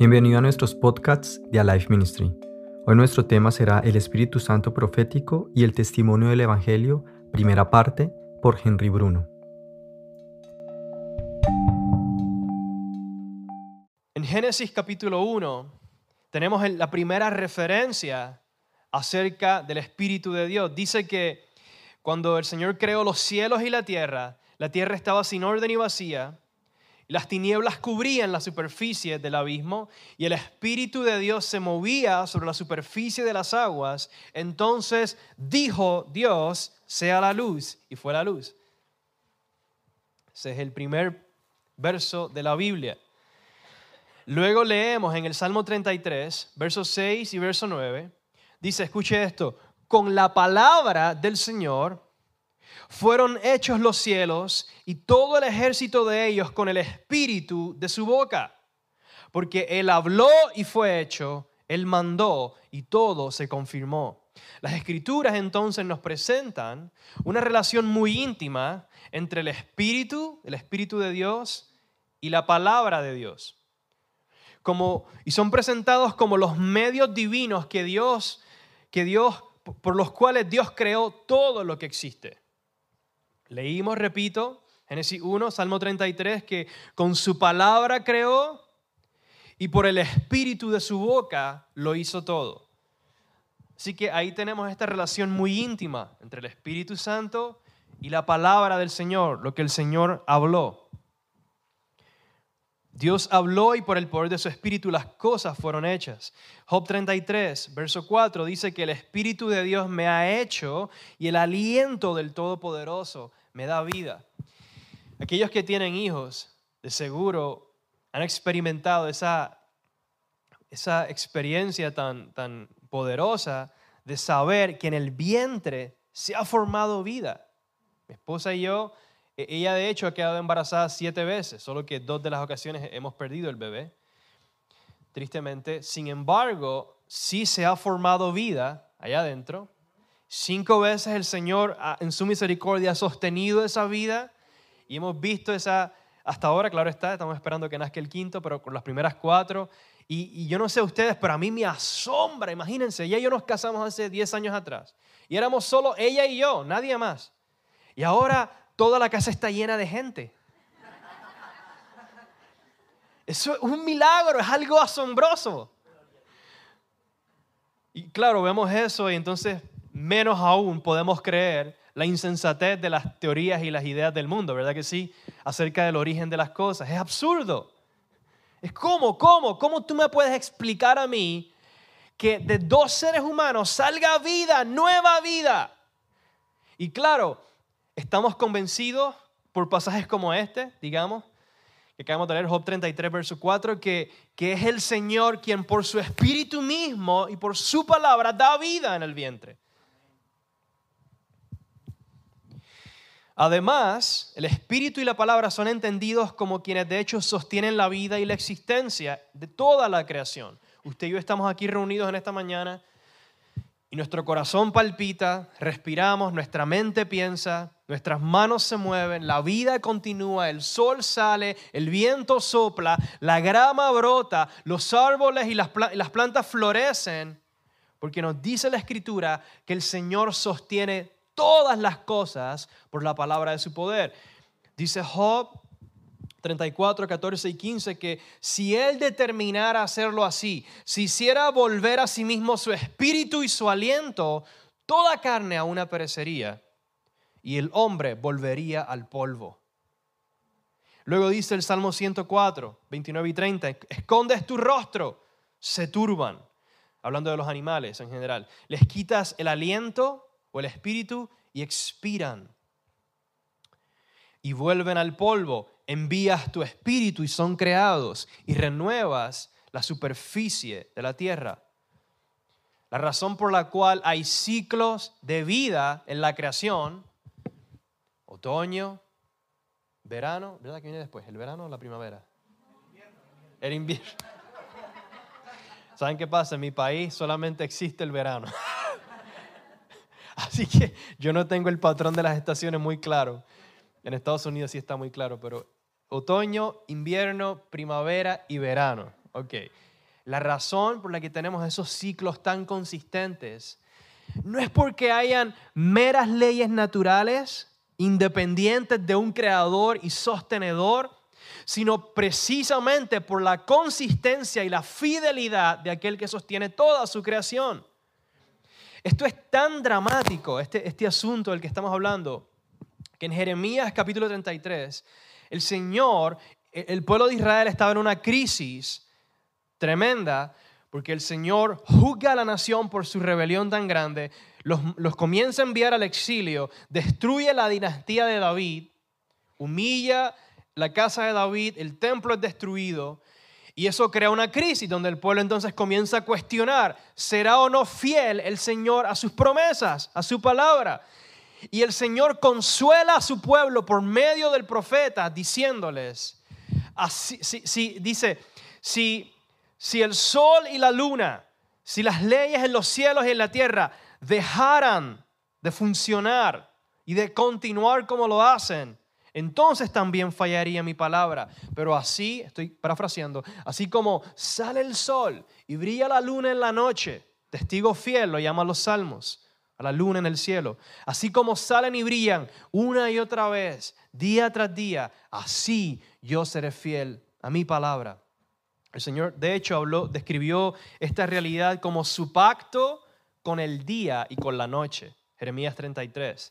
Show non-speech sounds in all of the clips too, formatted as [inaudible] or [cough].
Bienvenido a nuestros podcasts de Alive Ministry. Hoy nuestro tema será el Espíritu Santo profético y el testimonio del Evangelio, primera parte, por Henry Bruno. En Génesis capítulo 1 tenemos la primera referencia acerca del Espíritu de Dios. Dice que cuando el Señor creó los cielos y la tierra, la tierra estaba sin orden y vacía, las tinieblas cubrían la superficie del abismo y el Espíritu de Dios se movía sobre la superficie de las aguas. Entonces dijo Dios, sea la luz, y fue la luz. Ese es el primer verso de la Biblia. Luego leemos en el Salmo 33, versos 6 y verso 9, dice, escuche esto, con la palabra del Señor fueron hechos los cielos y todo el ejército de ellos con el espíritu de su boca. Porque Él habló y fue hecho, Él mandó y todo se confirmó. Las escrituras entonces nos presentan una relación muy íntima entre el espíritu, el espíritu de Dios y la palabra de Dios. Como, y son presentados como los medios divinos que Dios, que Dios, por los cuales Dios creó todo lo que existe. Leímos, repito, Génesis 1, Salmo 33, que con su palabra creó y por el espíritu de su boca lo hizo todo. Así que ahí tenemos esta relación muy íntima entre el Espíritu Santo y la palabra del Señor, lo que el Señor habló. Dios habló y por el poder de su Espíritu las cosas fueron hechas. Job 33, verso 4 dice que el Espíritu de Dios me ha hecho y el aliento del Todopoderoso me da vida. Aquellos que tienen hijos, de seguro han experimentado esa, esa experiencia tan, tan poderosa de saber que en el vientre se ha formado vida. Mi esposa y yo, e, ella de hecho ha quedado embarazada siete veces, solo que dos de las ocasiones hemos perdido el bebé, tristemente. Sin embargo, sí se ha formado vida allá adentro Cinco veces el Señor en su misericordia ha sostenido esa vida y hemos visto esa, hasta ahora, claro está, estamos esperando que nazca el quinto, pero con las primeras cuatro. Y, yo no sé ustedes, pero a mí me asombra, imagínense, ella y yo nos casamos hace 10 años atrás y éramos solo ella y yo, nadie más. Y ahora toda la casa está llena de gente. Eso es un milagro, es algo asombroso. Y claro, vemos eso y entonces menos aún podemos creer la insensatez de las teorías y las ideas del mundo, ¿verdad que sí? Acerca del origen de las cosas. Es absurdo. Es como, ¿cómo? ¿Cómo tú me puedes explicar a mí que de dos seres humanos salga vida, nueva vida? Y claro, estamos convencidos por pasajes como este, digamos, que acabamos de leer Job 33, verso 4, que, que es el Señor quien por su espíritu mismo y por su palabra da vida en el vientre. Además, el Espíritu y la palabra son entendidos como quienes de hecho sostienen la vida y la existencia de toda la creación. Usted y yo estamos aquí reunidos en esta mañana y nuestro corazón palpita, respiramos, nuestra mente piensa, nuestras manos se mueven, la vida continúa, el sol sale, el viento sopla, la grama brota, los árboles y las, plantas florecen, porque nos dice la Escritura que el Señor sostiene todas las cosas por la palabra de su poder. Dice Job 34, 14 y 15 que si él determinara hacerlo así, si hiciera volver a sí mismo su espíritu y su aliento, toda carne aún perecería y el hombre volvería al polvo. Luego dice el Salmo 104, 29 y 30, escondes tu rostro, se turban, hablando de los animales en general, les quitas el aliento o el espíritu y expiran y vuelven al polvo. Envías tu espíritu y son creados y renuevas la superficie de la tierra. La razón por la cual hay ciclos de vida en la creación, otoño, verano, ¿verdad que viene después? ¿El verano o la primavera? El invierno. ¿Saben qué pasa? En mi país solamente existe el verano. [laughs] Así que yo no tengo el patrón de las estaciones muy claro. En Estados Unidos sí está muy claro, pero otoño, invierno, primavera y verano. Ok. la razón por la que tenemos esos ciclos tan consistentes no es porque hayan meras leyes naturales independientes de un creador y sostenedor, sino precisamente por la consistencia y la fidelidad de aquel que sostiene toda su creación. Esto es tan dramático, este, este asunto del que estamos hablando, que en Jeremías capítulo 33, el Señor, el pueblo de Israel estaba en una crisis tremenda, porque el Señor juzga a la nación por su rebelión tan grande, los, los, comienza a enviar al exilio, destruye la dinastía de David, humilla la casa de David, el templo es destruido, y eso crea una crisis donde el pueblo entonces comienza a cuestionar, ¿será o no fiel el Señor a sus promesas, a su palabra? Y el Señor consuela a su pueblo por medio del profeta diciéndoles, así, si, dice, si, si el sol y la luna, si las leyes en los cielos y en la tierra dejaran de funcionar y de continuar como lo hacen, entonces también fallaría mi palabra. Pero así, estoy parafraseando, así como sale el sol y brilla la luna en la noche, testigo fiel lo llaman los salmos, a la luna en el cielo, así como salen y brillan una y otra vez, día tras día, así yo seré fiel a mi palabra. El Señor, de hecho, habló, describió esta realidad como su pacto con el día y con la noche. Jeremías 33.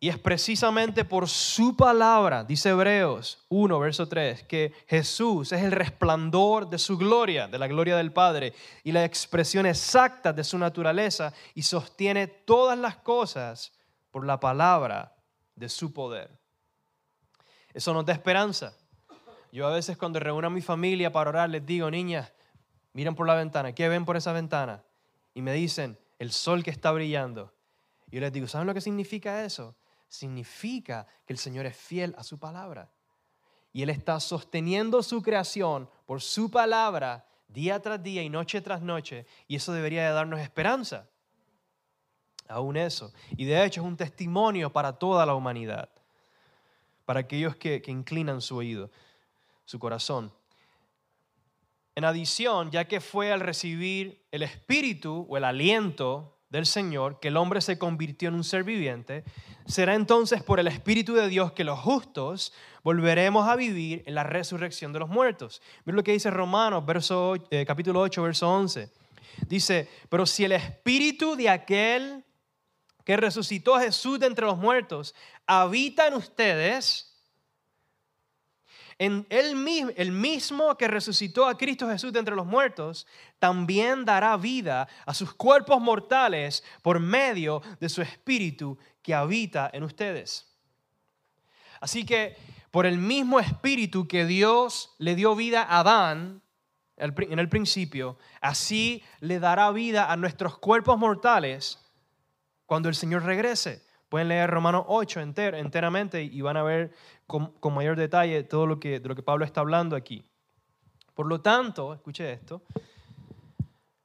Y es precisamente por su palabra, dice Hebreos 1, verso 3, que Jesús es el resplandor de su gloria, de la gloria del Padre, y la expresión exacta de su naturaleza, y sostiene todas las cosas por la palabra de su poder. Eso nos da esperanza. Yo a veces cuando reúno a mi familia para orar, les digo, niñas, miren por la ventana, ¿qué ven por esa ventana? Y me dicen, el sol que está brillando. Y yo les digo, ¿saben lo que significa eso? Significa que el Señor es fiel a su palabra. Y Él está sosteniendo su creación por su palabra día tras día y noche tras noche. Y eso debería de darnos esperanza. Aún eso. Y de hecho es un testimonio para toda la humanidad. Para aquellos que, que inclinan su oído, su corazón. En adición, ya que fue al recibir el espíritu o el aliento del Señor, que el hombre se convirtió en un ser viviente, será entonces por el Espíritu de Dios que los justos volveremos a vivir en la resurrección de los muertos. Mira lo que dice Romanos, eh, capítulo 8, verso 11. Dice, pero si el Espíritu de aquel que resucitó a Jesús de entre los muertos habita en ustedes, en él mismo, el mismo que resucitó a Cristo Jesús de entre los muertos, también dará vida a sus cuerpos mortales por medio de su espíritu que habita en ustedes. Así que por el mismo espíritu que Dios le dio vida a Adán en el principio, así le dará vida a nuestros cuerpos mortales cuando el Señor regrese. Pueden leer Romanos 8 enteramente y van a ver con, mayor detalle todo lo que, de lo que Pablo está hablando aquí. Por lo tanto, escuche esto,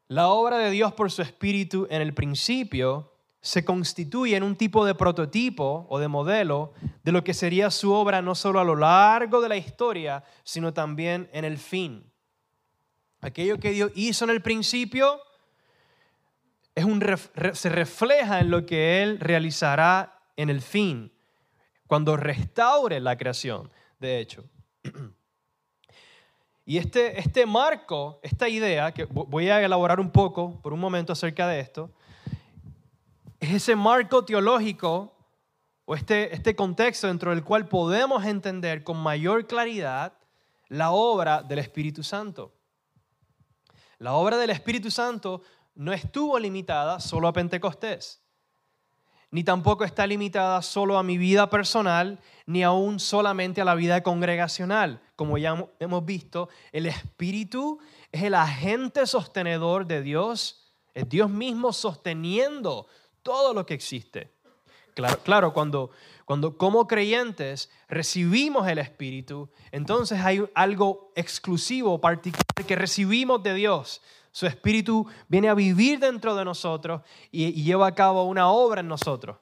la obra de Dios por su Espíritu en el principio se constituye en un tipo de prototipo o de modelo de lo que sería su obra no solo a lo largo de la historia, sino también en el fin. Aquello que Dios hizo en el principio es un, se refleja en lo que Él realizará en el fin cuando restaure la creación, de hecho. [clears throat] Y este, este marco, esta idea, que voy a elaborar un poco por un momento acerca de esto, es ese marco teológico o este, este contexto dentro del cual podemos entender con mayor claridad la obra del Espíritu Santo. La obra del Espíritu Santo no estuvo limitada solo a Pentecostés ni tampoco está limitada solo a mi vida personal, ni aún solamente a la vida congregacional. Como ya hemos visto, el Espíritu es el agente sostenedor de Dios, es Dios mismo sosteniendo todo lo que existe. Claro, claro cuando, cuando como creyentes recibimos el Espíritu, entonces hay algo exclusivo, particular que recibimos de Dios su Espíritu viene a vivir dentro de nosotros y, lleva a cabo una obra en nosotros,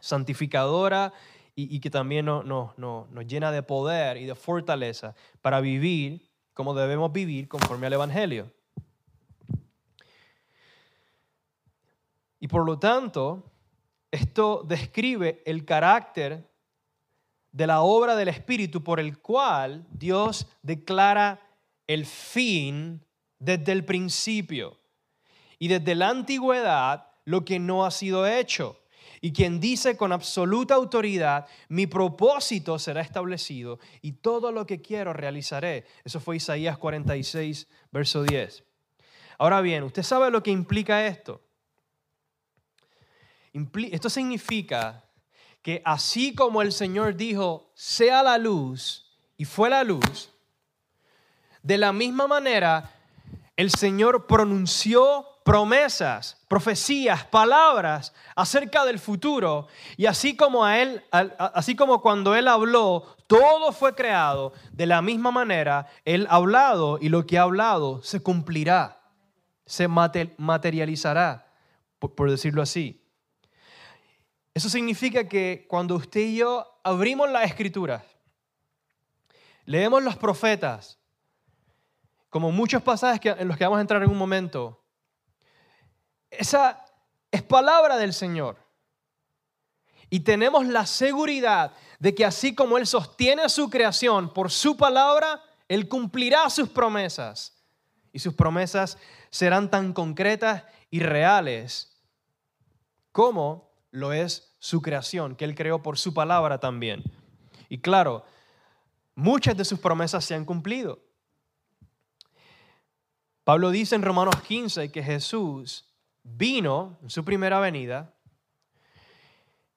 santificadora y, que también nos llena de poder y de fortaleza para vivir cómo debemos vivir conforme al Evangelio. Y por lo tanto, esto describe el carácter de la obra del Espíritu por el cual Dios declara el fin desde el principio y desde la antigüedad lo que no ha sido hecho. Y quien dice con absoluta autoridad, mi propósito será establecido y todo lo que quiero realizaré. Eso fue Isaías 46, verso 10. Ahora bien, ¿usted sabe lo que implica esto? Esto significa que así como el Señor dijo, sea la luz, y fue la luz, de la misma manera el Señor pronunció promesas, profecías, palabras acerca del futuro, y así como a él, así como cuando él habló, todo fue creado, de la misma manera él ha hablado y lo que ha hablado se cumplirá, se materializará, por decirlo así. Eso significa que cuando usted y yo abrimos la escritura, leemos los profetas, como muchos pasajes en los que vamos a entrar en un momento, esa es palabra del Señor. Y tenemos la seguridad de que así como Él sostiene su creación por su palabra, Él cumplirá sus promesas. Y sus promesas serán tan concretas y reales como lo es su creación, que Él creó por su palabra también. Y claro, muchas de sus promesas se han cumplido. Pablo dice en Romanos 15 que Jesús vino en su primera venida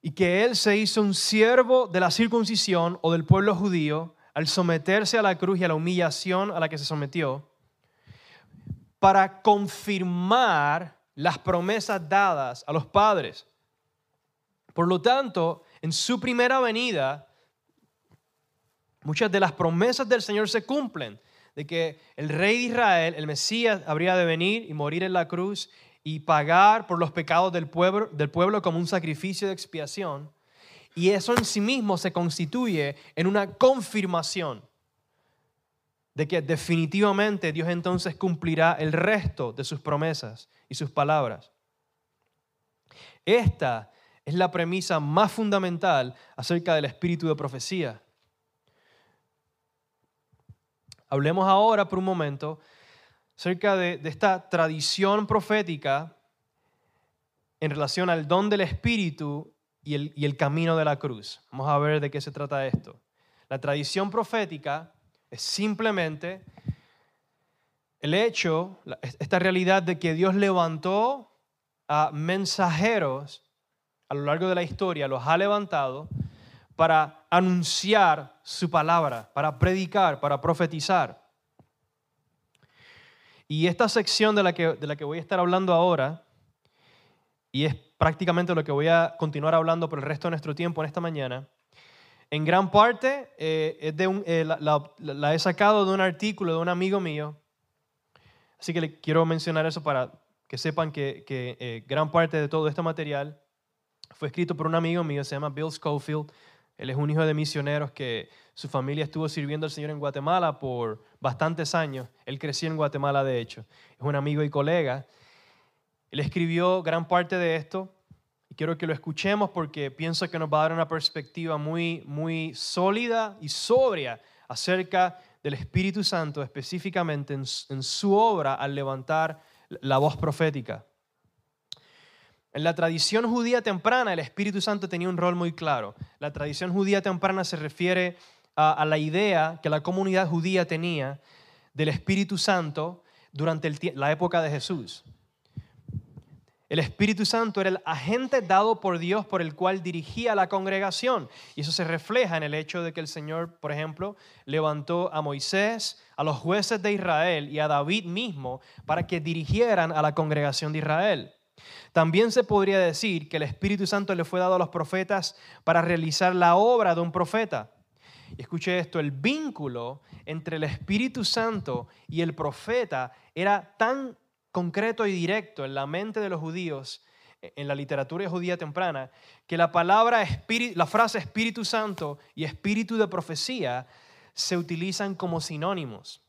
y que Él se hizo un siervo de la circuncisión o del pueblo judío al someterse a la cruz y a la humillación a la que se sometió, para confirmar las promesas dadas a los padres. Por lo tanto, en su primera venida, muchas de las promesas del Señor se cumplen, de que el rey de Israel, el Mesías, habría de venir y morir en la cruz y pagar por los pecados del pueblo, del pueblo como un sacrificio de expiación. Y eso en sí mismo se constituye en una confirmación de que definitivamente Dios entonces cumplirá el resto de sus promesas y sus palabras. Esta es la premisa más fundamental acerca del espíritu de profecía. Hablemos ahora por un momento acerca de, esta tradición profética en relación al don del espíritu y el, y el camino de la cruz. Vamos a ver de qué se trata esto. La tradición profética es simplemente el hecho, esta realidad de que Dios levantó a mensajeros a lo largo de la historia los ha levantado para anunciar su palabra, para predicar, para profetizar. Y esta sección de la que, de la que voy a estar hablando ahora, y es prácticamente lo que voy a continuar hablando por el resto de nuestro tiempo en esta mañana, en gran parte eh, es de un, eh, la, he sacado de un artículo de un amigo mío, así que le quiero mencionar eso para que sepan que, que eh, gran parte de todo este material fue escrito por un amigo mío, se llama Bill Schofield. Él es un hijo de misioneros que su familia estuvo sirviendo al Señor en Guatemala por bastantes años. Él creció en Guatemala, de hecho. Es un amigo y colega. Él escribió gran parte de esto y quiero que lo escuchemos porque pienso que nos va a dar una perspectiva muy, muy sólida y sobria acerca del Espíritu Santo, específicamente en su obra al levantar la voz profética. En la tradición judía temprana, el Espíritu Santo tenía un rol muy claro. La tradición judía temprana se refiere a, la idea que la comunidad judía tenía del Espíritu Santo durante la época de Jesús. El Espíritu Santo era el agente dado por Dios por el cual dirigía la congregación. Y eso se refleja en el hecho de que el Señor, por ejemplo, levantó a Moisés, a los jueces de Israel y a David mismo para que dirigieran a la congregación de Israel. También se podría decir que el Espíritu Santo le fue dado a los profetas para realizar la obra de un profeta. Y escuche esto, el vínculo entre el Espíritu Santo y el profeta era tan concreto y directo en la mente de los judíos, en la literatura judía temprana, que la palabra la frase Espíritu Santo y Espíritu de profecía se utilizan como sinónimos.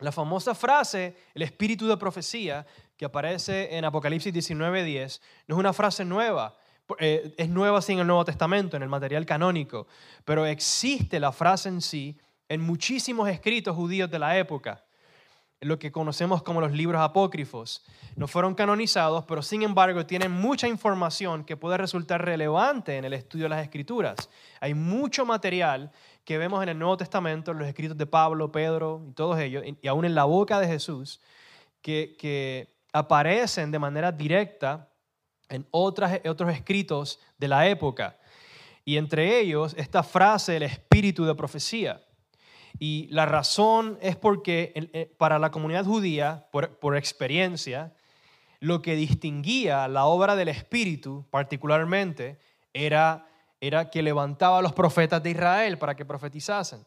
La famosa frase, el espíritu de profecía, que aparece en Apocalipsis 19:10, no es una frase nueva, eh, es nueva en el Nuevo Testamento, en el material canónico, pero existe la frase en sí en muchísimos escritos judíos de la época, lo que conocemos como los libros apócrifos. No fueron canonizados, pero sin embargo tienen mucha información que puede resultar relevante en el estudio de las escrituras. Hay mucho material que vemos en el Nuevo Testamento, en los escritos de Pablo, Pedro y todos ellos, y aún en la boca de Jesús, que, que aparecen de manera directa en otras, otros escritos de la época. Y entre ellos esta frase, el espíritu de profecía. Y la razón es porque eh, para la comunidad judía, por, experiencia, lo que distinguía la obra del Espíritu particularmente era, era que levantaba a los profetas de Israel para que profetizasen.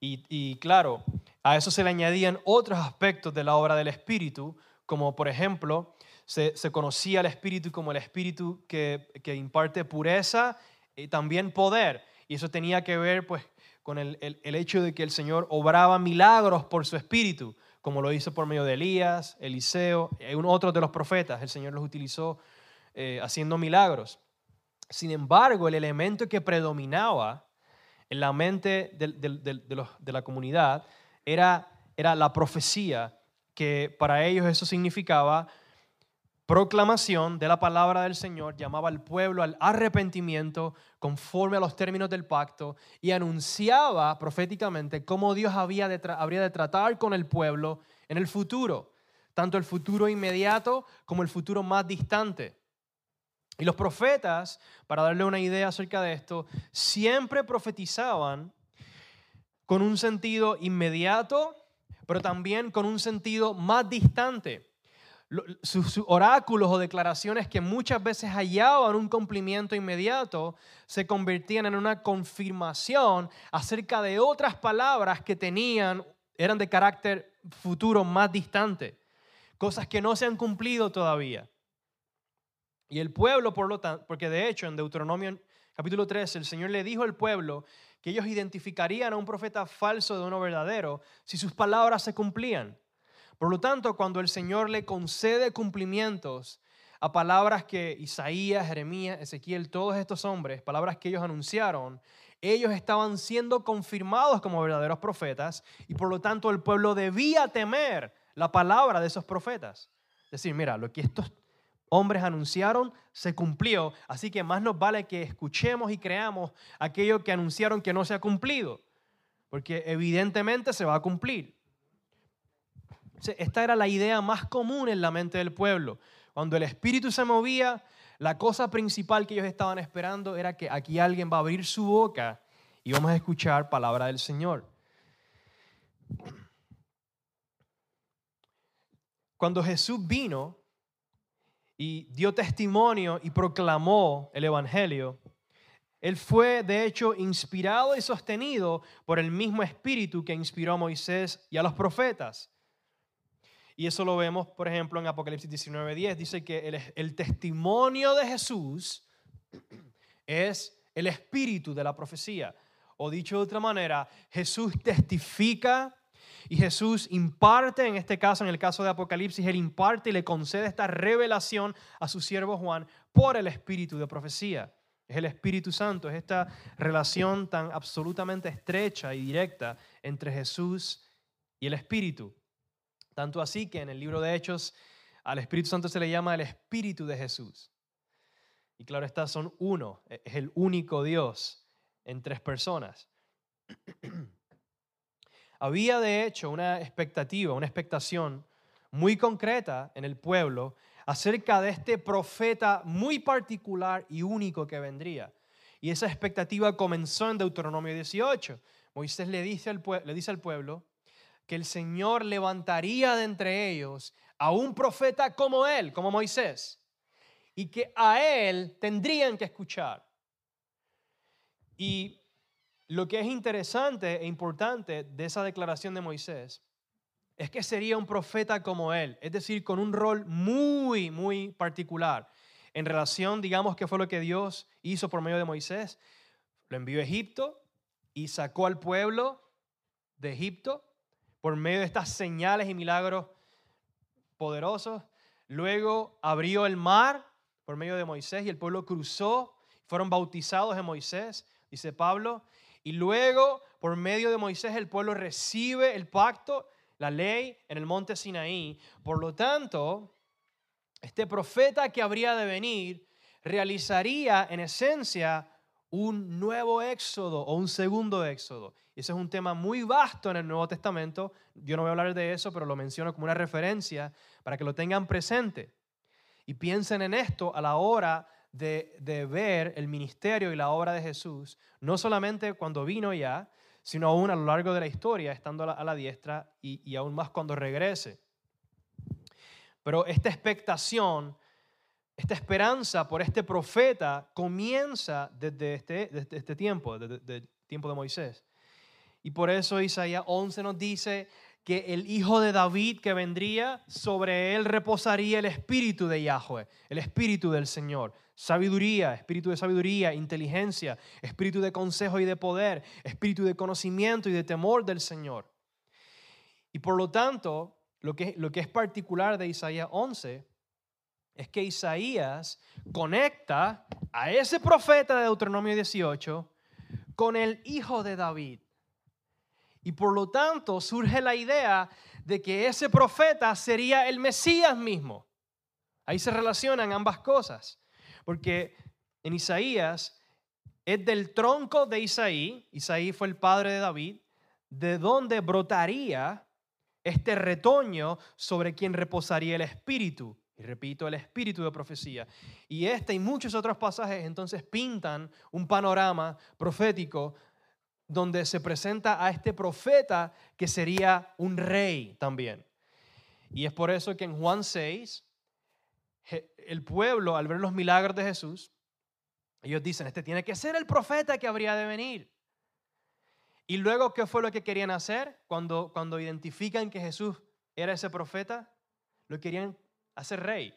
Y, claro, a eso se le añadían otros aspectos de la obra del Espíritu, como por ejemplo se, conocía el Espíritu como el Espíritu que, imparte pureza y también poder. Y eso tenía que ver pues, con el, hecho de que el Señor obraba milagros por su Espíritu, como lo hizo por medio de Elías, Eliseo, y otros de los profetas. El Señor los utilizó eh, haciendo milagros. Sin embargo, el elemento que predominaba en la mente de, la comunidad era, era la profecía, que para ellos eso significaba proclamación de la palabra del Señor, llamaba al pueblo al arrepentimiento conforme a los términos del pacto y anunciaba proféticamente cómo Dios había de habría de tratar con el pueblo en el futuro, tanto el futuro inmediato como el futuro más distante. Y los profetas, para darle una idea acerca de esto, siempre profetizaban con un sentido inmediato, pero también con un sentido más distante sus oráculos o declaraciones que muchas veces hallaban un cumplimiento inmediato, se convertían en una confirmación acerca de otras palabras que tenían, eran de carácter futuro más distante, cosas que no se han cumplido todavía. Y el pueblo, por lo tanto, porque de hecho en Deuteronomio capítulo 13 el Señor le dijo al pueblo que ellos identificarían a un profeta falso de uno verdadero si sus palabras se cumplían. Por lo tanto, cuando el Señor le concede cumplimientos a palabras que Isaías, Jeremías, Ezequiel, todos estos hombres, palabras que ellos anunciaron, ellos estaban siendo confirmados como verdaderos profetas y por lo tanto el pueblo debía temer la palabra de esos profetas. Es decir, mira, lo que estos hombres anunciaron se cumplió, así que más nos vale que escuchemos y creamos aquello que anunciaron que no se ha cumplido, porque evidentemente se va a cumplir. Esta era la idea más común en la mente del pueblo. Cuando el espíritu se movía, la cosa principal que ellos estaban esperando era que aquí alguien va a abrir su boca y vamos a escuchar palabra del Señor. Cuando Jesús vino y dio testimonio y proclamó el Evangelio, él fue de hecho inspirado y sostenido por el mismo espíritu que inspiró a Moisés y a los profetas. Y eso lo vemos, por ejemplo, en Apocalipsis 19:10. Dice que el, el testimonio de Jesús es el espíritu de la profecía. O dicho de otra manera, Jesús testifica y Jesús imparte, en este caso, en el caso de Apocalipsis, Él imparte y le concede esta revelación a su siervo Juan por el espíritu de profecía. Es el Espíritu Santo, es esta relación tan absolutamente estrecha y directa entre Jesús y el Espíritu. Tanto así que en el libro de Hechos al Espíritu Santo se le llama el Espíritu de Jesús. Y claro, estas son uno, es el único Dios en tres personas. [clears throat] Había de hecho una expectativa, una expectación muy concreta en el pueblo acerca de este profeta muy particular y único que vendría. Y esa expectativa comenzó en Deuteronomio 18. Moisés le dice al, le dice al pueblo, que el Señor levantaría de entre ellos a un profeta como él, como Moisés, y que a él tendrían que escuchar. Y lo que es interesante e importante de esa declaración de Moisés es que sería un profeta como él, es decir, con un rol muy, muy particular en relación, digamos, que fue lo que Dios hizo por medio de Moisés. Lo envió a Egipto y sacó al pueblo de Egipto por medio de estas señales y milagros poderosos. Luego abrió el mar por medio de Moisés y el pueblo cruzó, fueron bautizados en Moisés, dice Pablo. Y luego, por medio de Moisés, el pueblo recibe el pacto, la ley en el monte Sinaí. Por lo tanto, este profeta que habría de venir realizaría en esencia un nuevo éxodo o un segundo éxodo. Ese es un tema muy vasto en el Nuevo Testamento. Yo no voy a hablar de eso, pero lo menciono como una referencia para que lo tengan presente. Y piensen en esto a la hora de, ver el ministerio y la obra de Jesús, no solamente cuando vino ya, sino aún a lo largo de la historia, estando a la, diestra y, y aún más cuando regrese. Pero esta expectación esta esperanza por este profeta comienza desde este, desde este tiempo, desde, el tiempo de Moisés. Y por eso Isaías 11 nos dice que el hijo de David que vendría, sobre él reposaría el espíritu de Yahweh, el espíritu del Señor. Sabiduría, espíritu de sabiduría, inteligencia, espíritu de consejo y de poder, espíritu de conocimiento y de temor del Señor. Y por lo tanto, lo que, lo que es particular de Isaías 11 es que Isaías conecta a ese profeta de Deuteronomio 18 con el hijo de David. Y por lo tanto surge la idea de que ese profeta sería el Mesías mismo. Ahí se relacionan ambas cosas. Porque en Isaías es del tronco de Isaí, Isaí fue el padre de David, de donde brotaría este retoño sobre quien reposaría el espíritu. Y repito, el espíritu de profecía. Y este y muchos otros pasajes entonces pintan un panorama profético donde se presenta a este profeta que sería un rey también. Y es por eso que en Juan 6, el pueblo, al ver los milagros de Jesús, ellos dicen, este tiene que ser el profeta que habría de venir. Y luego, ¿qué fue lo que querían hacer cuando, cuando identifican que Jesús era ese profeta? Lo querían hacer rey.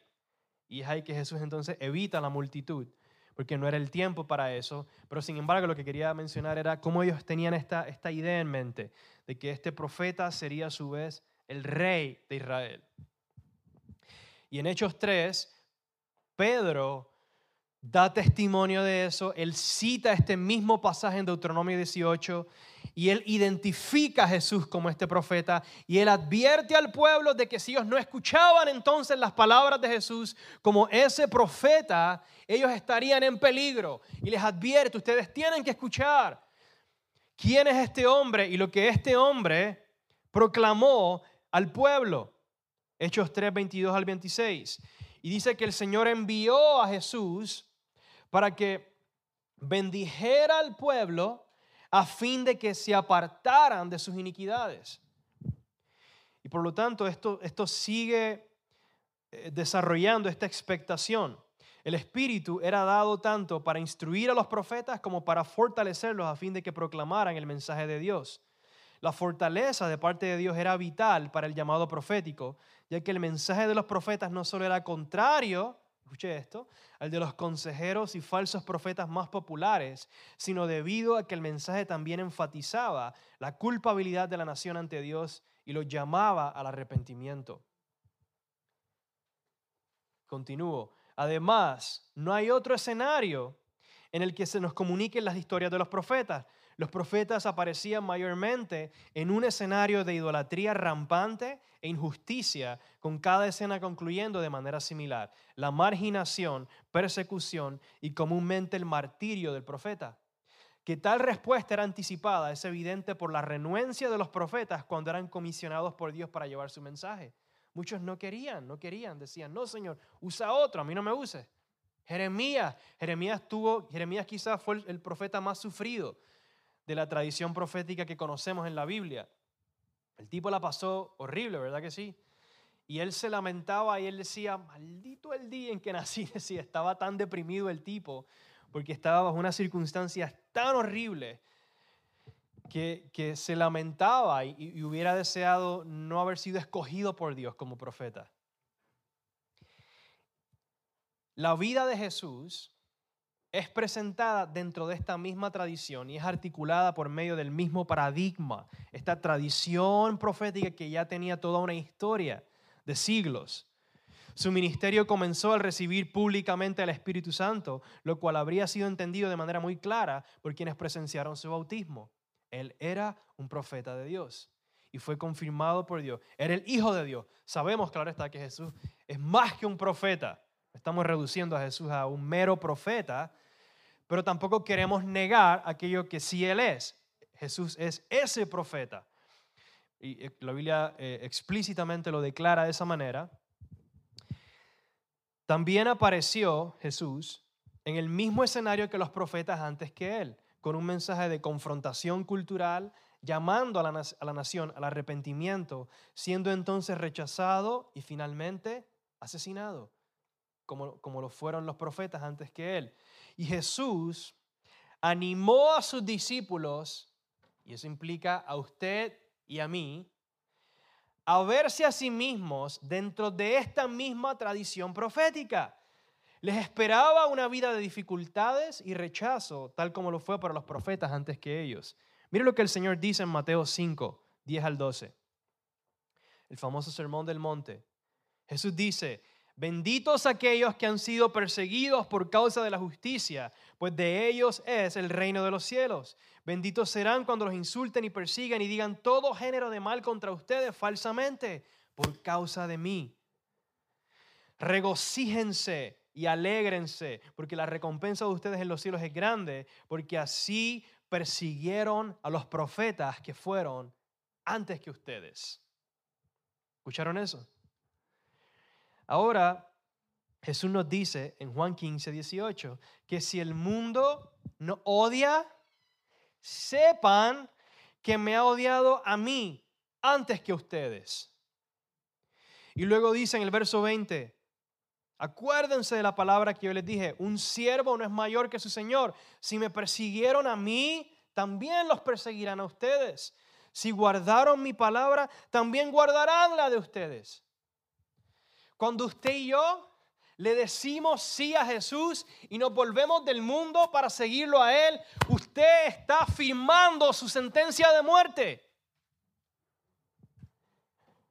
Y es ahí que Jesús entonces evita la multitud, porque no era el tiempo para eso. Pero sin embargo, lo que quería mencionar era cómo ellos tenían esta, esta idea en mente, de que este profeta sería a su vez el rey de Israel. Y en Hechos 3, Pedro da testimonio de eso, él cita este mismo pasaje en Deuteronomio 18 y él identifica a Jesús como este profeta y él advierte al pueblo de que si ellos no escuchaban entonces las palabras de Jesús como ese profeta, ellos estarían en peligro. Y les advierte, ustedes tienen que escuchar quién es este hombre y lo que este hombre proclamó al pueblo. Hechos 3, 22 al 26. Y dice que el Señor envió a Jesús para que bendijera al pueblo a fin de que se apartaran de sus iniquidades. Y por lo tanto, esto, esto sigue eh, desarrollando esta expectación. El Espíritu era dado tanto para instruir a los profetas como para fortalecerlos a fin de que proclamaran el mensaje de Dios. La fortaleza de parte de Dios era vital para el llamado profético, ya que el mensaje de los profetas no solo era contrario escuche esto, al de los consejeros y falsos profetas más populares, sino debido a que el mensaje también enfatizaba la culpabilidad de la nación ante Dios y lo llamaba al arrepentimiento. Continúo. Además, no hay otro escenario en el que se nos comuniquen las historias de los profetas. Los profetas aparecían mayormente en un escenario de idolatría rampante e injusticia, con cada escena concluyendo de manera similar. La marginación, persecución y comúnmente el martirio del profeta. Que tal respuesta era anticipada es evidente por la renuencia de los profetas cuando eran comisionados por Dios para llevar su mensaje. Muchos no querían, no querían, decían, no Señor, usa otro, a mí no me use. Jeremías, Jeremías tuvo, Jeremías quizás fue el profeta más sufrido de la tradición profética que conocemos en la Biblia. El tipo la pasó horrible, ¿verdad que sí? Y él se lamentaba y él decía, maldito el día en que nací, [laughs] decía, estaba tan deprimido el tipo, porque estaba bajo unas circunstancias tan horribles que, que se lamentaba y, y hubiera deseado no haber sido escogido por Dios como profeta. La vida de Jesús es presentada dentro de esta misma tradición y es articulada por medio del mismo paradigma, esta tradición profética que ya tenía toda una historia de siglos. Su ministerio comenzó al recibir públicamente al Espíritu Santo, lo cual habría sido entendido de manera muy clara por quienes presenciaron su bautismo. Él era un profeta de Dios y fue confirmado por Dios. Era el Hijo de Dios. Sabemos, claro está, que Jesús es más que un profeta. Estamos reduciendo a Jesús a un mero profeta, pero tampoco queremos negar aquello que sí Él es. Jesús es ese profeta. Y eh, la Biblia eh, explícitamente lo declara de esa manera. También apareció Jesús en el mismo escenario que los profetas antes que Él, con un mensaje de confrontación cultural, llamando a la, a la nación al arrepentimiento, siendo entonces rechazado y finalmente asesinado como, lo fueron los profetas antes que él. Y Jesús animó a sus discípulos, y eso implica a usted y a mí, a verse a sí mismos dentro de esta misma tradición profética. Les esperaba una vida de dificultades y rechazo, tal como lo fue para los profetas antes que ellos. Mire lo que el Señor dice en Mateo 5, 10 al 12. El famoso Sermón del Monte. Jesús dice, Benditos aquellos que han sido perseguidos por causa de la justicia, pues de ellos es el reino de los cielos. Benditos serán cuando los insulten y persigan y digan todo género de mal contra ustedes falsamente por causa de mí. Regocíjense y alégrense, porque la recompensa de ustedes en los cielos es grande, porque así persiguieron a los profetas que fueron antes que ustedes. ¿Escucharon eso? Ahora, Jesús nos dice en Juan 15, 18, que si el mundo no odia, sepan que me ha odiado a mí antes que ustedes. Y luego dice en el verso 20, acuérdense de la palabra que yo les dije, un siervo no es mayor que su Señor. Si me persiguieron a mí, también los perseguirán a ustedes. Si guardaron mi palabra, también guardarán la de ustedes. Cuando usted y yo le decimos sí a Jesús y nos volvemos del mundo para seguirlo a Él, usted está firmando su sentencia de muerte.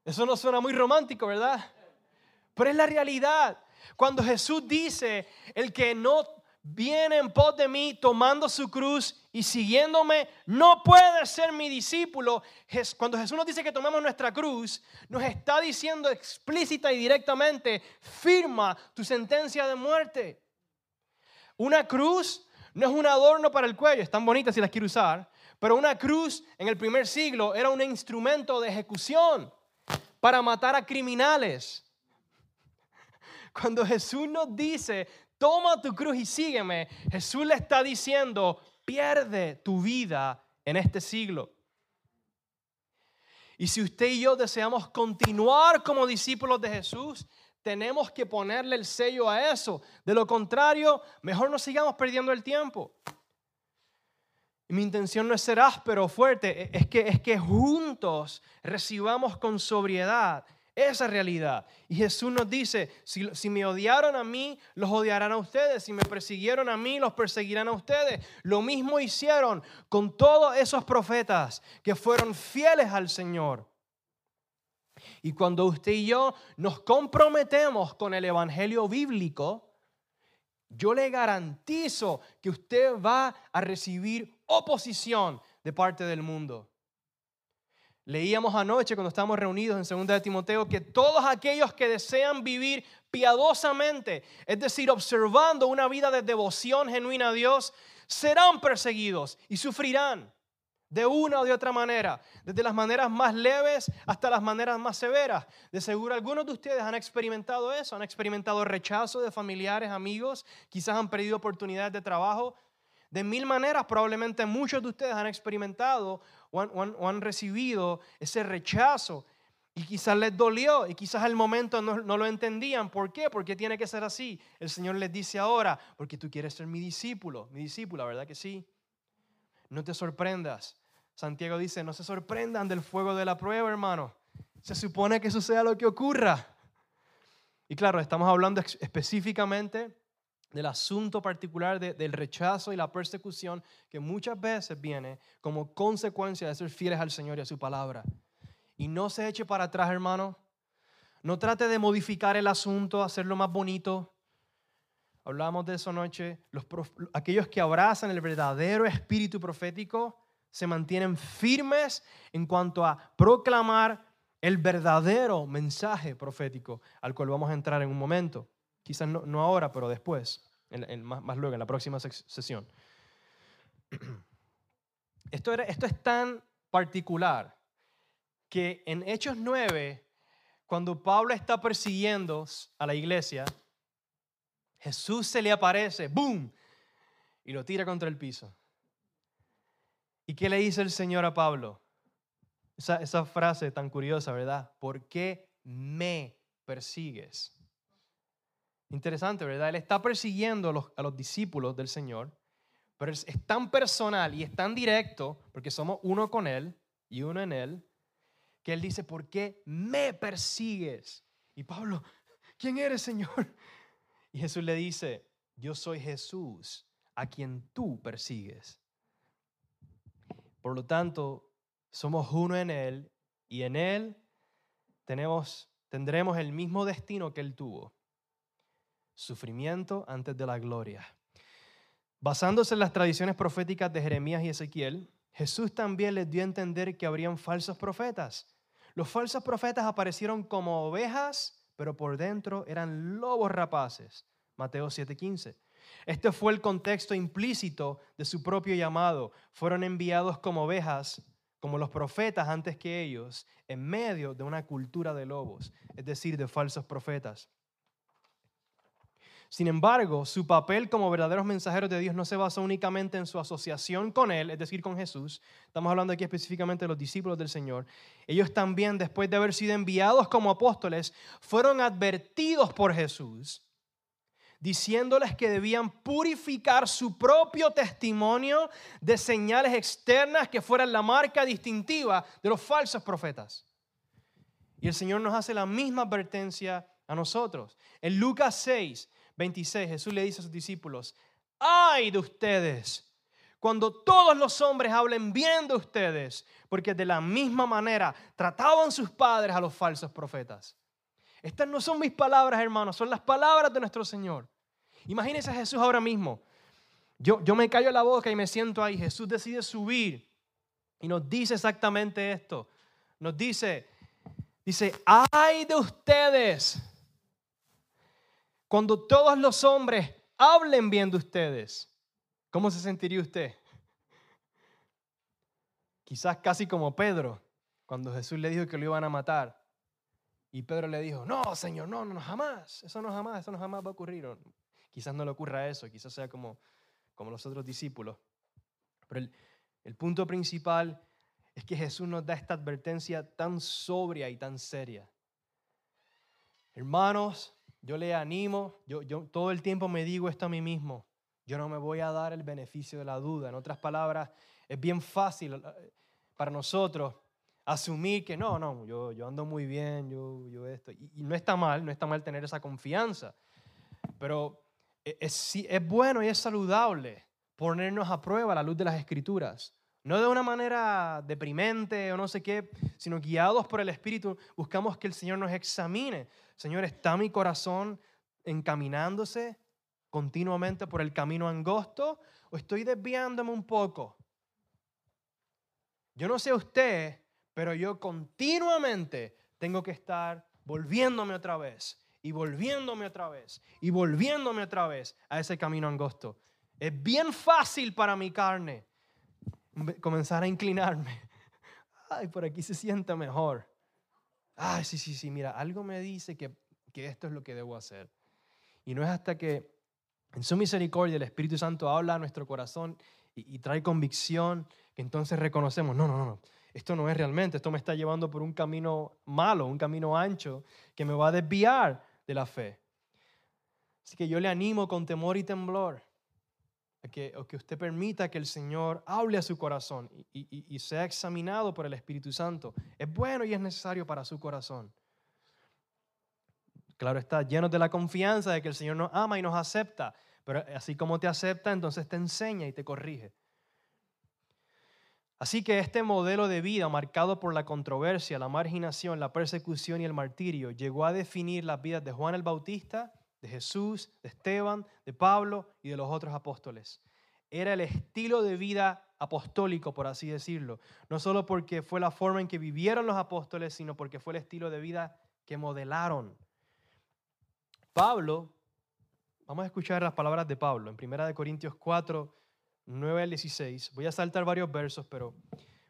Eso no suena muy romántico, ¿verdad? Pero es la realidad. Cuando Jesús dice, el que no viene en pos de mí tomando su cruz y siguiéndome, no puede ser mi discípulo. Cuando Jesús nos dice que tomemos nuestra cruz, nos está diciendo explícita y directamente, firma tu sentencia de muerte. Una cruz no es un adorno para el cuello, están bonitas si las quiero usar, pero una cruz en el primer siglo era un instrumento de ejecución para matar a criminales. Cuando Jesús nos dice, toma tu cruz y sígueme, Jesús le está diciendo, pierde tu vida en este siglo. Y si usted y yo deseamos continuar como discípulos de Jesús, tenemos que ponerle el sello a eso. De lo contrario, mejor no sigamos perdiendo el tiempo. mi intención no es ser áspero o fuerte, es que, es que juntos recibamos con sobriedad esa realidad. Y Jesús nos dice, si, me odiaron a mí, los odiarán a ustedes. Si me persiguieron a mí, los perseguirán a ustedes. Lo mismo hicieron con todos esos profetas que fueron fieles al Señor. Y cuando usted y yo nos comprometemos con el Evangelio bíblico, yo le garantizo que usted va a recibir oposición de parte del mundo. Leíamos anoche cuando estábamos reunidos en 2 de Timoteo que todos aquellos que desean vivir piadosamente, es decir, observando una vida de devoción genuina a Dios, serán perseguidos y sufrirán de una o de otra manera, desde las maneras más leves hasta las maneras más severas. De seguro algunos de ustedes han experimentado eso, han experimentado rechazo de familiares, amigos, quizás han perdido oportunidades de trabajo. De mil maneras, probablemente muchos de ustedes han experimentado o han, recibido ese rechazo y quizás les dolió y quizás al momento no, no, lo entendían. ¿Por qué? Porque tiene que ser así. El Señor les dice ahora, porque tú quieres ser mi discípulo, mi discípula, ¿verdad que sí? No te sorprendas. Santiago dice, no se sorprendan del fuego de la prueba, hermano. Se supone que eso sea lo que ocurra. Y claro, estamos hablando específicamente del asunto particular del rechazo y la persecución que muchas veces viene como consecuencia de ser fieles al Señor y a su palabra. Y no se eche para atrás, hermano. No trate de modificar el asunto, hacerlo más bonito. Hablábamos de eso anoche. Los, aquellos que abrazan el verdadero espíritu profético se mantienen firmes en cuanto a proclamar el verdadero mensaje profético al cual vamos a entrar en un momento. Quizás no, ahora, pero después, más, luego, en la próxima sesión. [clears throat] Esto, es tan particular que en Hechos 9, cuando Pablo está persiguiendo a la iglesia, Jesús se le aparece, ¡boom! Y lo tira contra el piso. ¿Y qué le dice el Señor a Pablo? Esa, esa frase tan curiosa, ¿verdad? ¿Por qué me persigues? Interesante, ¿verdad? Él está persiguiendo a los, a los discípulos del Señor, pero es, es, tan personal y es tan directo, porque somos uno con Él y uno en Él, que Él dice, ¿por qué me persigues? Y Pablo, ¿quién eres, Señor? Y Jesús le dice, yo soy Jesús, a quien tú persigues. Por lo tanto, somos uno en Él y en Él tenemos, tendremos el mismo destino que Él tuvo sufrimiento antes de la gloria. Basándose en las tradiciones proféticas de Jeremías y Ezequiel, Jesús también les dio a entender que habrían falsos profetas. Los falsos profetas aparecieron como ovejas, pero por dentro eran lobos rapaces. Mateo 7:15. Este fue el contexto implícito de su propio llamado. Fueron enviados como ovejas, como los profetas antes que ellos, en medio de una cultura de lobos, es decir, de falsos profetas. Sin embargo, su papel como verdaderos mensajeros de Dios no se basa únicamente en su asociación con Él, es decir, con Jesús. Estamos hablando aquí específicamente de los discípulos del Señor. Ellos también, después de haber sido enviados como apóstoles, fueron advertidos por Jesús, diciéndoles que debían purificar su propio testimonio de señales externas que fueran la marca distintiva de los falsos profetas. Y el Señor nos hace la misma advertencia a nosotros. En Lucas 6, 26, Jesús le dice a sus discípulos, ay de ustedes cuando todos los hombres hablen bien de ustedes, porque de la misma manera trataban sus padres a los falsos profetas. Estas no son mis palabras, hermanos, son las palabras de nuestro Señor. Imagínense a Jesús ahora mismo. Yo, yo me callo la boca y me siento ahí. Jesús decide subir y nos dice exactamente esto. Nos dice, dice, ay de ustedes cuando todos los hombres hablen bien de ustedes, ¿cómo se sentiría usted? Quizás casi como Pedro, cuando Jesús le dijo que lo iban a matar. Y Pedro le dijo, no, Señor, no, no, jamás, eso no jamás, eso no jamás va a ocurrir. quizás no le ocurra eso, quizás sea como, como los otros discípulos. Pero el, el punto principal es que Jesús nos da esta advertencia tan sobria y tan seria. Hermanos, yo le animo, yo, yo todo el tiempo me digo esto a mí mismo. Yo no me voy a dar el beneficio de la duda. En otras palabras, es bien fácil eh, para nosotros asumir que no, no, yo, yo ando muy bien, yo, yo esto. Y, no está mal, no está mal tener esa confianza. Pero e, es, es bueno y es saludable ponernos a prueba a la luz de las escrituras. No de una manera deprimente o no sé qué, sino guiados por el Espíritu, buscamos que el Señor nos examine Señor, ¿está mi corazón encaminándose continuamente por el camino angosto o estoy desviándome un poco? Yo no sé usted, pero yo continuamente tengo que estar volviéndome otra vez y volviéndome otra vez y volviéndome otra vez a ese camino angosto. Es bien fácil para mi carne comenzar a inclinarme. [laughs] Ay, por aquí se siente mejor ay, sí, sí, sí, mira, algo me dice que, esto es lo que debo hacer. Y no es hasta que en su misericordia el Espíritu Santo habla a nuestro corazón y, trae convicción que entonces reconocemos, no, no, no, esto no es realmente, esto me está llevando por un camino malo, un camino ancho que me va a desviar de la fe. Así que yo le animo con temor y temblor que, o que usted permita que el Señor hable a su corazón y, sea examinado por el Espíritu Santo. Es bueno y es necesario para su corazón. Claro está, lleno de la confianza de que el Señor nos ama y nos acepta, Pero así como te acepta, entonces te enseña y te corrige. Así que este modelo de vida marcado por la controversia, la marginación, la persecución y el martirio llegó a definir las vidas de Juan el Bautista, de Jesús, de Esteban, de Pablo y de los otros apóstoles. Era el estilo de vida apostólico, por así decirlo. No solo porque fue la forma en que vivieron los apóstoles, sino porque fue el estilo de vida que modelaron. Pablo, vamos a escuchar las palabras de Pablo en 1 Corintios 4, 9 al 16. Voy a saltar varios versos, pero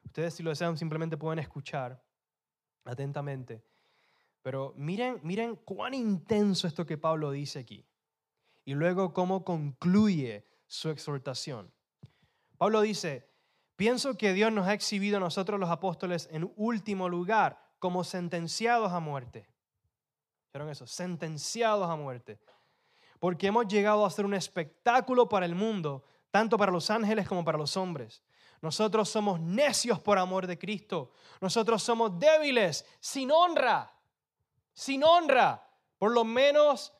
ustedes si lo desean simplemente pueden escuchar atentamente. Pero miren, miren cuán intenso esto que Pablo dice aquí. Y luego cómo concluye su exhortación. Pablo dice, pienso que Dios nos ha exhibido a nosotros los apóstoles en último lugar como sentenciados a muerte. ¿Vieron eso? Sentenciados a muerte. Porque hemos llegado a ser un espectáculo para el mundo tanto para los ángeles como para los hombres. Nosotros somos necios por amor de Cristo. Nosotros somos débiles, sin honra, sin honra, por lo menos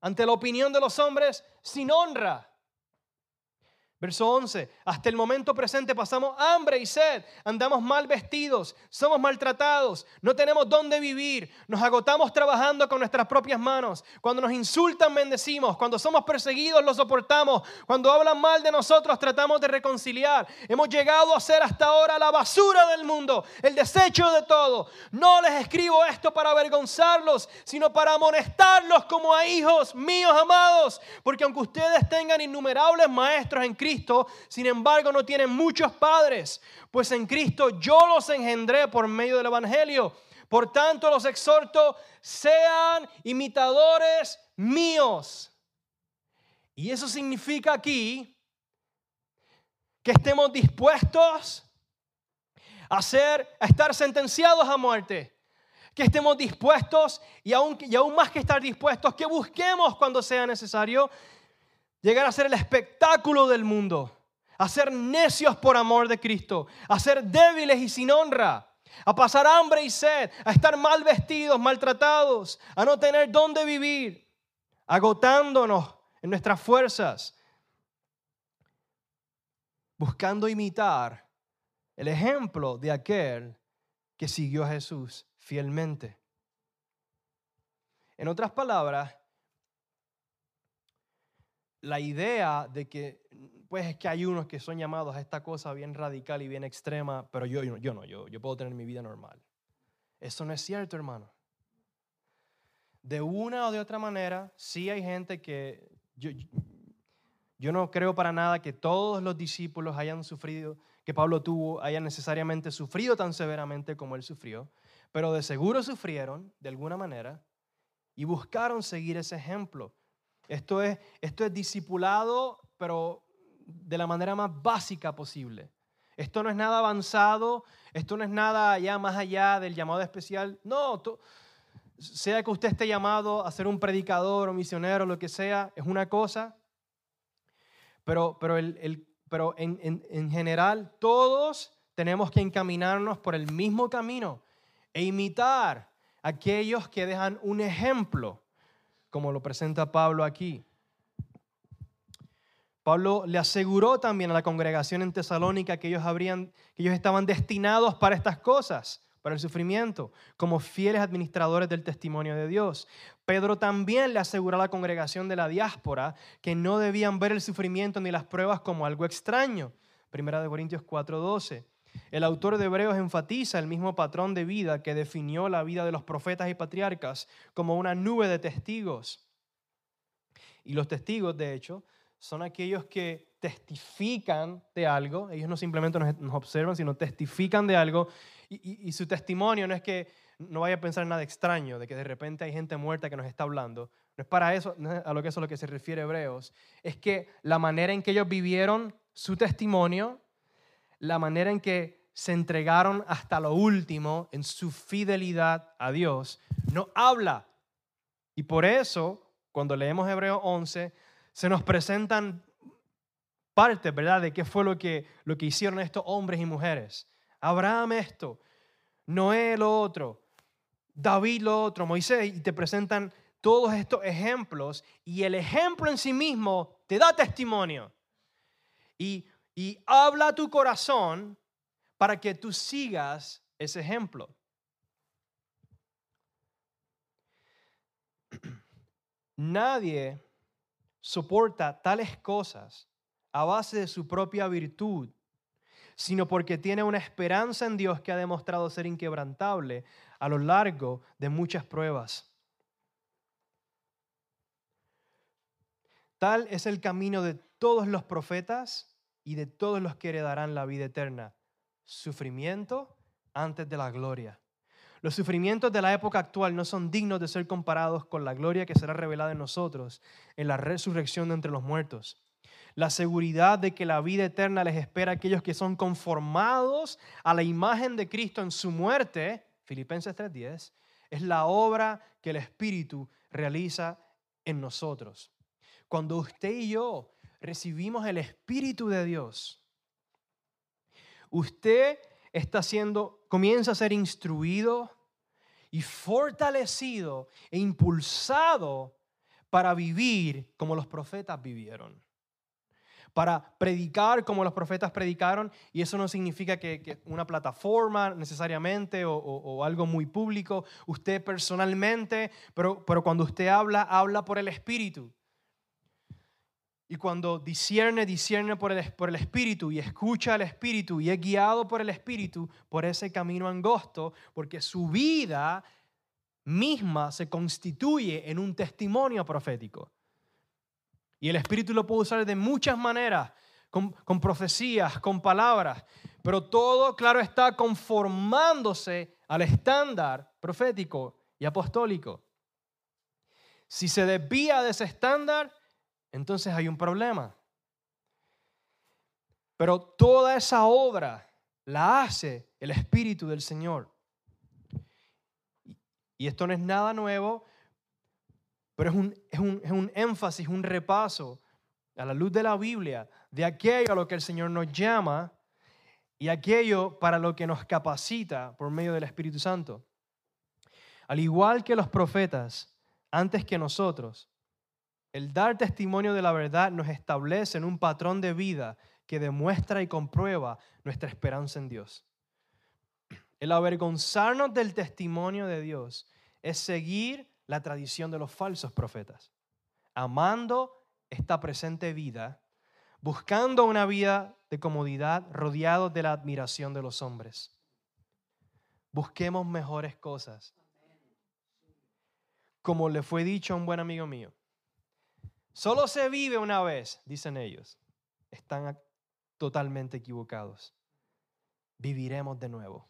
ante la opinión de los hombres, sin honra. Verso 11, hasta el momento presente pasamos hambre y sed, andamos mal vestidos, somos maltratados, no tenemos dónde vivir, nos agotamos trabajando con nuestras propias manos. Cuando nos insultan, bendecimos, cuando somos perseguidos, lo soportamos, cuando hablan mal de nosotros, tratamos de reconciliar. Hemos llegado a ser hasta ahora la basura del mundo, el desecho de todo. No les escribo esto para avergonzarlos, sino para amonestarlos como a hijos míos amados, porque aunque ustedes tengan innumerables maestros en Cristo, sin embargo no tienen muchos padres, pues en Cristo yo los engendré por medio del Evangelio. Por tanto los exhorto, sean imitadores míos. Y eso significa aquí que estemos dispuestos a, ser, a estar sentenciados a muerte que estemos dispuestos y aún, y aún más que estar dispuestos, que busquemos cuando sea necesario llegar a ser el espectáculo del mundo, a ser necios por amor de Cristo, a ser débiles y sin honra, a pasar hambre y sed, a estar mal vestidos, maltratados, a no tener dónde vivir, agotándonos en nuestras fuerzas, buscando imitar el ejemplo de aquel que siguió a Jesús fielmente. En otras palabras, la idea de que, pues es que hay unos que son llamados a esta cosa bien radical y bien extrema, pero yo, yo no, yo, yo puedo tener mi vida normal. Eso no es cierto, hermano. De una o de otra manera, sí hay gente que, yo, yo no creo para nada que todos los discípulos hayan sufrido, que Pablo tuvo, hayan necesariamente sufrido tan severamente como él sufrió, pero de seguro sufrieron de alguna manera y buscaron seguir ese ejemplo. Esto es, esto es discipulado, pero de la manera más básica posible. Esto no es nada avanzado, esto no es nada ya más allá del llamado especial. No, sea que usted esté llamado a ser un predicador o misionero, lo que sea, es una cosa, pero, pero, el, pero en, en general todos tenemos que encaminarnos por el mismo camino e imitar a aquellos que dejan un ejemplo como lo presenta Pablo aquí. Pablo le aseguró también a la congregación en Tesalónica que ellos, habrían, que ellos estaban destinados para estas cosas, para el sufrimiento, como fieles administradores del testimonio de Dios. Pedro también le aseguró a la congregación de la diáspora que no debían ver el sufrimiento ni las pruebas como algo extraño. Primera de Corintios 4:12. El autor de Hebreos enfatiza el mismo patrón de vida que definió la vida de los profetas y patriarcas como una nube de testigos. Y los testigos, de hecho, son aquellos que testifican de algo. Ellos no simplemente nos, observan, sino testifican de algo. Y, su testimonio no es que no vaya a pensar nada extraño, de que de repente hay gente muerta que nos está hablando. No es para eso, a lo que es lo que se refiere Hebreos. Es que la manera en que ellos vivieron su testimonio la manera en que se entregaron hasta lo último en su fidelidad a Dios, no habla. Y por eso, cuando leemos Hebreo 11, se nos presentan partes, ¿verdad?, de qué fue lo que, lo que hicieron estos hombres y mujeres. Abraham esto, Noé lo otro, David lo otro, Moisés, y te presentan todos estos ejemplos. Y el ejemplo en sí mismo te da testimonio. Y, y habla tu corazón para que tú sigas ese ejemplo. [clears throat] Nadie soporta tales cosas a base de su propia virtud, sino porque tiene una esperanza en Dios que ha demostrado ser inquebrantable a lo largo de muchas pruebas. Tal es el camino de todos los profetas y de todos los que heredarán la vida eterna. Sufrimiento antes de la gloria. Los sufrimientos de la época actual no son dignos de ser comparados con la gloria que será revelada en nosotros en la resurrección de entre los muertos. La seguridad de que la vida eterna les espera a aquellos que son conformados a la imagen de Cristo en su muerte, Filipenses 3:10, es la obra que el Espíritu realiza en nosotros. Cuando usted y yo recibimos el Espíritu de Dios, usted está siendo, comienza a ser instruido y fortalecido e impulsado para vivir como los profetas vivieron. Para predicar como los profetas predicaron, y eso no significa que, una plataforma necesariamente o, algo muy público, usted personalmente, pero, pero cuando usted habla, habla por el Espíritu. Y cuando discierne, discierne por el, por el Espíritu y escucha al Espíritu y es guiado por el Espíritu por ese camino angosto, porque su vida misma se constituye en un testimonio profético. Y el Espíritu lo puede usar de muchas maneras, con, con profecías, con palabras, pero todo, claro, está conformándose al estándar profético y apostólico. Si se desvía de ese estándar, entonces hay un problema. Pero toda esa obra la hace el Espíritu del Señor. Y esto no es nada nuevo, pero es un, es un, es un énfasis, un repaso a la luz de la Biblia de aquello a lo que el Señor nos llama y aquello para lo que nos capacita por medio del Espíritu Santo. Al igual que los profetas, antes que nosotros, el dar testimonio de la verdad nos establece en un patrón de vida que demuestra y comprueba nuestra esperanza en Dios. El avergonzarnos del testimonio de Dios es seguir la tradición de los falsos profetas, amando esta presente vida, buscando una vida de comodidad rodeado de la admiración de los hombres. Busquemos mejores cosas. Como le fue dicho a un buen amigo mío, Solo se vive una vez, dicen ellos. Están totalmente equivocados. Viviremos de nuevo.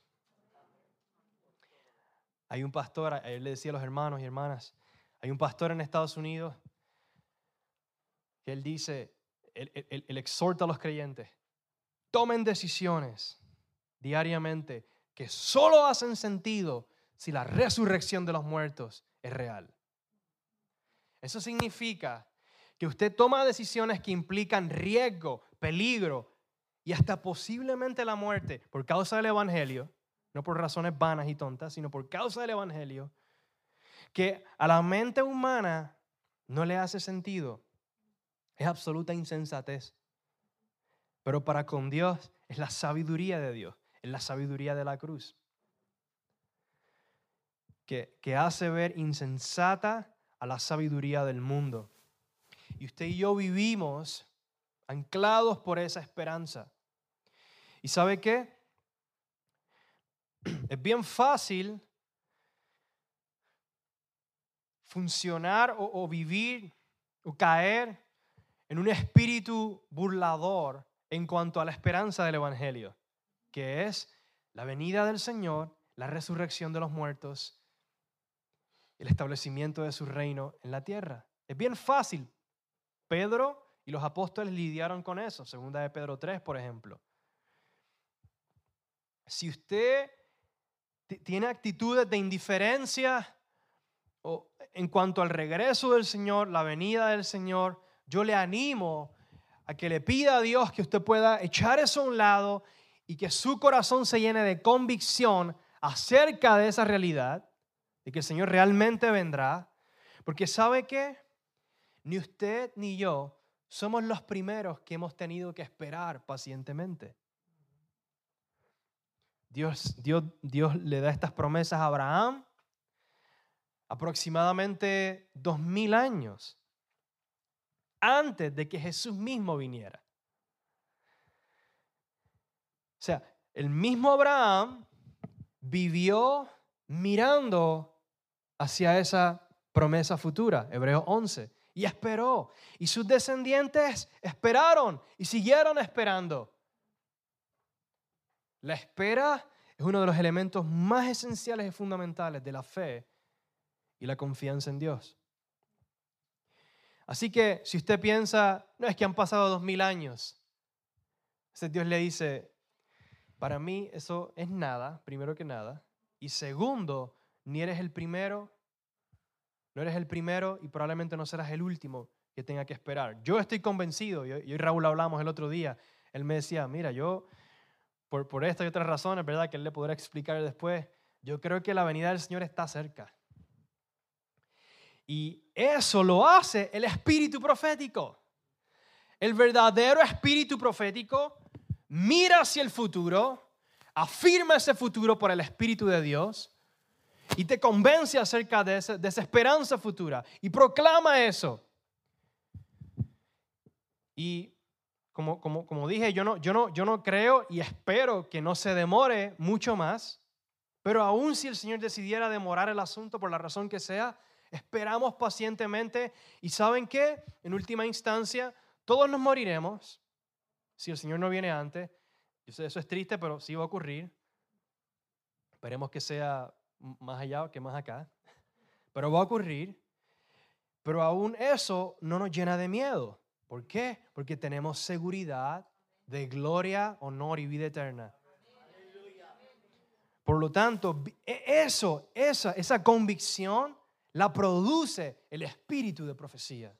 Hay un pastor, él le decía a los hermanos y hermanas, hay un pastor en Estados Unidos que él dice, él, exhorta a los creyentes, tomen decisiones diariamente que solo hacen sentido si la resurrección de los muertos es real. Eso significa que usted toma decisiones que implican riesgo, peligro y hasta posiblemente la muerte por causa del Evangelio, no por razones vanas y tontas, sino por causa del Evangelio, que a la mente humana no le hace sentido. Es absoluta insensatez. Pero para con Dios es la sabiduría de Dios, es la sabiduría de la cruz, que, que hace ver insensata a la sabiduría del mundo. Y usted y yo vivimos anclados por esa esperanza. ¿Y sabe qué? [clears throat] Es bien fácil funcionar o, vivir o caer en un espíritu burlador en cuanto a la esperanza del Evangelio, que es la venida del Señor, la resurrección de los muertos, el establecimiento de su reino en la tierra. Es bien fácil Pedro y los apóstoles lidiaron con eso, segunda de Pedro 3, por ejemplo. Si usted tiene actitudes de indiferencia en cuanto al regreso del Señor, la venida del Señor, yo le animo a que le pida a Dios que usted pueda echar eso a un lado y que su corazón se llene de convicción acerca de esa realidad, de que el Señor realmente vendrá. Porque sabe que ni usted ni yo somos los primeros que hemos tenido que esperar pacientemente. Dios, Dios, Dios le da estas promesas a Abraham aproximadamente dos mil años antes de que Jesús mismo viniera. O sea, el mismo Abraham vivió mirando hacia esa promesa futura, Hebreos 11, y esperó. Y sus descendientes esperaron y siguieron esperando. La espera es uno de los elementos más esenciales y fundamentales de la fe y la confianza en Dios. Así que si usted piensa, no es que han pasado dos mil años, ese Dios le dice, para mí eso es nada, primero que nada, y segundo, ni eres el primero, no eres el primero y probablemente no serás el último que tenga que esperar. Yo estoy convencido, yo, y Raúl hablamos el otro día, él me decía, mira, yo, por, por esta y otras razones, ¿verdad? Que él le podrá explicar después, yo creo que la venida del Señor está cerca. Y eso lo hace el espíritu profético. El verdadero espíritu profético mira hacia el futuro, afirma ese futuro por el espíritu de Dios y te convence acerca de esa, esperanza futura y proclama eso. Y como, como, como dije, yo no, yo, no, yo no creo y espero que no se demore mucho más, pero aún si el Señor decidiera demorar el asunto por la razón que sea, esperamos pacientemente y ¿saben qué? En última instancia, todos nos moriremos si el Señor no viene antes. Yo sé, eso es triste, pero sí va a ocurrir. Esperemos que sea más allá que más acá. [laughs] Pero va a ocurrir. Pero aún eso no nos llena de miedo. ¿Por qué? Porque tenemos seguridad de gloria, honor y vida eterna. Por lo tanto, e, eso, esa, esa convicción la produce el espíritu de profecía.